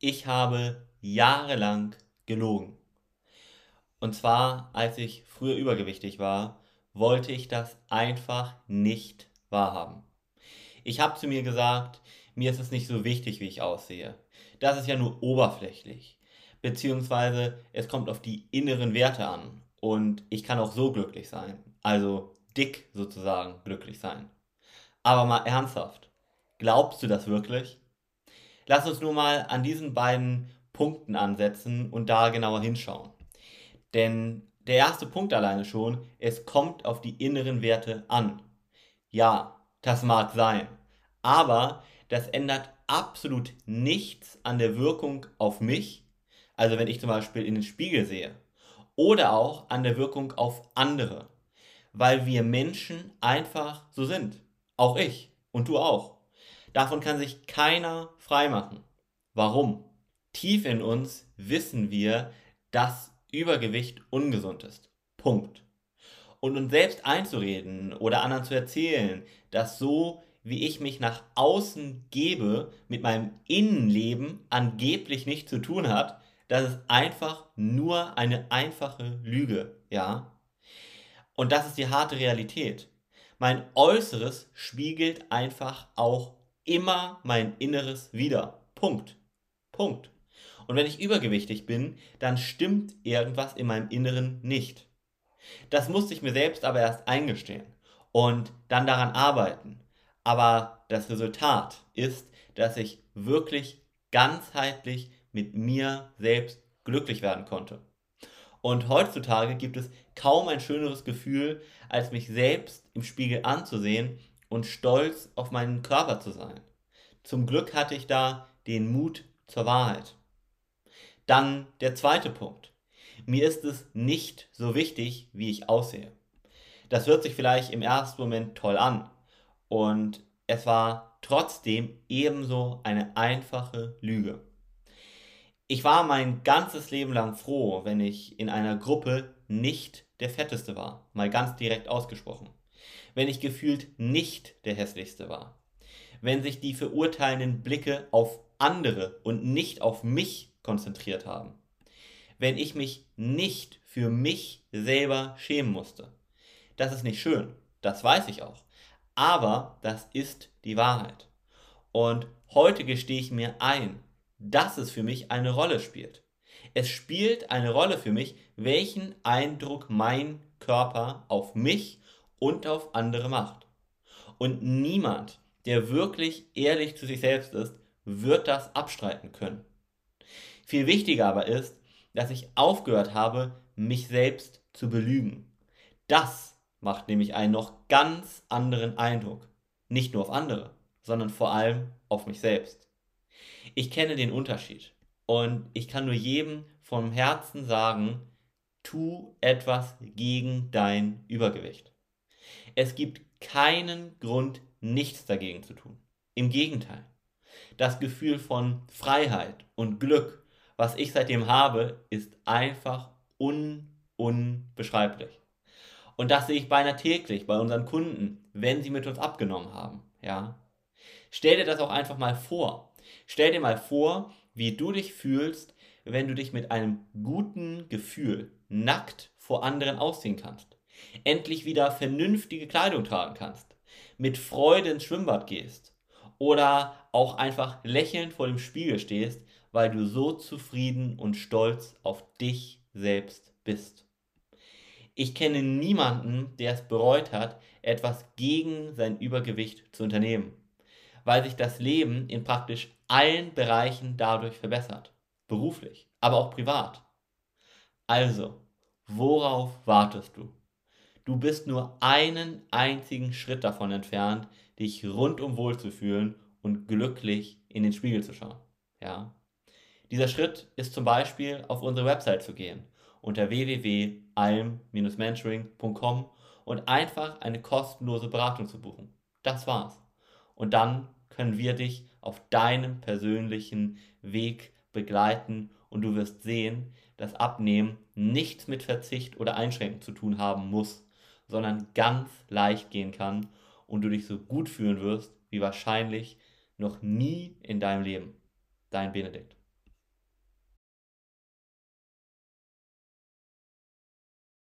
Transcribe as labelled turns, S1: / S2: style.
S1: ich habe jahrelang gelogen. Und zwar, als ich früher übergewichtig war, wollte ich das einfach nicht wahrhaben. Ich habe zu mir gesagt, mir ist es nicht so wichtig, wie ich aussehe. Das ist ja nur oberflächlich. Beziehungsweise es kommt auf die inneren Werte an. Und ich kann auch so glücklich sein. Also dick sozusagen glücklich sein. Aber mal ernsthaft. Glaubst du das wirklich? Lass uns nur mal an diesen beiden Punkten ansetzen und da genauer hinschauen. Denn der erste Punkt alleine schon, es kommt auf die inneren Werte an. Ja, das mag sein. Aber das ändert absolut nichts an der Wirkung auf mich. Also wenn ich zum Beispiel in den Spiegel sehe. Oder auch an der Wirkung auf andere. Weil wir Menschen einfach so sind. Auch ich und du auch. Davon kann sich keiner freimachen. Warum? Tief in uns wissen wir, dass Übergewicht ungesund ist. Punkt. Und uns selbst einzureden oder anderen zu erzählen, dass so wie ich mich nach außen gebe, mit meinem Innenleben angeblich nichts zu tun hat, das ist einfach nur eine einfache Lüge, ja? Und das ist die harte Realität. Mein Äußeres spiegelt einfach auch immer mein Inneres wieder. Punkt. Punkt. Und wenn ich übergewichtig bin, dann stimmt irgendwas in meinem Inneren nicht. Das musste ich mir selbst aber erst eingestehen und dann daran arbeiten. Aber das Resultat ist, dass ich wirklich ganzheitlich mit mir selbst glücklich werden konnte. Und heutzutage gibt es kaum ein schöneres Gefühl, als mich selbst im Spiegel anzusehen und stolz auf meinen Körper zu sein. Zum Glück hatte ich da den Mut zur Wahrheit. Dann der zweite Punkt. Mir ist es nicht so wichtig, wie ich aussehe. Das hört sich vielleicht im ersten Moment toll an. Und es war trotzdem ebenso eine einfache Lüge. Ich war mein ganzes Leben lang froh, wenn ich in einer Gruppe nicht der Fetteste war, mal ganz direkt ausgesprochen. Wenn ich gefühlt nicht der Hässlichste war. Wenn sich die verurteilenden Blicke auf andere und nicht auf mich konzentriert haben. Wenn ich mich nicht für mich selber schämen musste. Das ist nicht schön, das weiß ich auch. Aber das ist die Wahrheit. Und heute gestehe ich mir ein, dass es für mich eine Rolle spielt. Es spielt eine Rolle für mich, welchen Eindruck mein Körper auf mich und auf andere macht. Und niemand, der wirklich ehrlich zu sich selbst ist, wird das abstreiten können. Viel wichtiger aber ist, dass ich aufgehört habe, mich selbst zu belügen. Das macht nämlich einen noch ganz anderen Eindruck. Nicht nur auf andere, sondern vor allem auf mich selbst. Ich kenne den Unterschied und ich kann nur jedem vom Herzen sagen, tu etwas gegen dein Übergewicht. Es gibt keinen Grund, nichts dagegen zu tun. Im Gegenteil. Das Gefühl von Freiheit und Glück was ich seitdem habe, ist einfach un unbeschreiblich. Und das sehe ich beinahe täglich bei unseren Kunden, wenn sie mit uns abgenommen haben. Ja? Stell dir das auch einfach mal vor. Stell dir mal vor, wie du dich fühlst, wenn du dich mit einem guten Gefühl nackt vor anderen ausziehen kannst. Endlich wieder vernünftige Kleidung tragen kannst. Mit Freude ins Schwimmbad gehst. Oder auch einfach lächelnd vor dem Spiegel stehst weil du so zufrieden und stolz auf dich selbst bist. Ich kenne niemanden, der es bereut hat, etwas gegen sein Übergewicht zu unternehmen, weil sich das Leben in praktisch allen Bereichen dadurch verbessert, beruflich, aber auch privat. Also, worauf wartest du? Du bist nur einen einzigen Schritt davon entfernt, dich rundum wohlzufühlen und glücklich in den Spiegel zu schauen. Ja? Dieser Schritt ist zum Beispiel auf unsere Website zu gehen unter www.alm-mentoring.com und einfach eine kostenlose Beratung zu buchen. Das war's. Und dann können wir dich auf deinem persönlichen Weg begleiten und du wirst sehen, dass Abnehmen nichts mit Verzicht oder Einschränken zu tun haben muss, sondern ganz leicht gehen kann und du dich so gut fühlen wirst wie wahrscheinlich noch nie in deinem Leben. Dein Benedikt.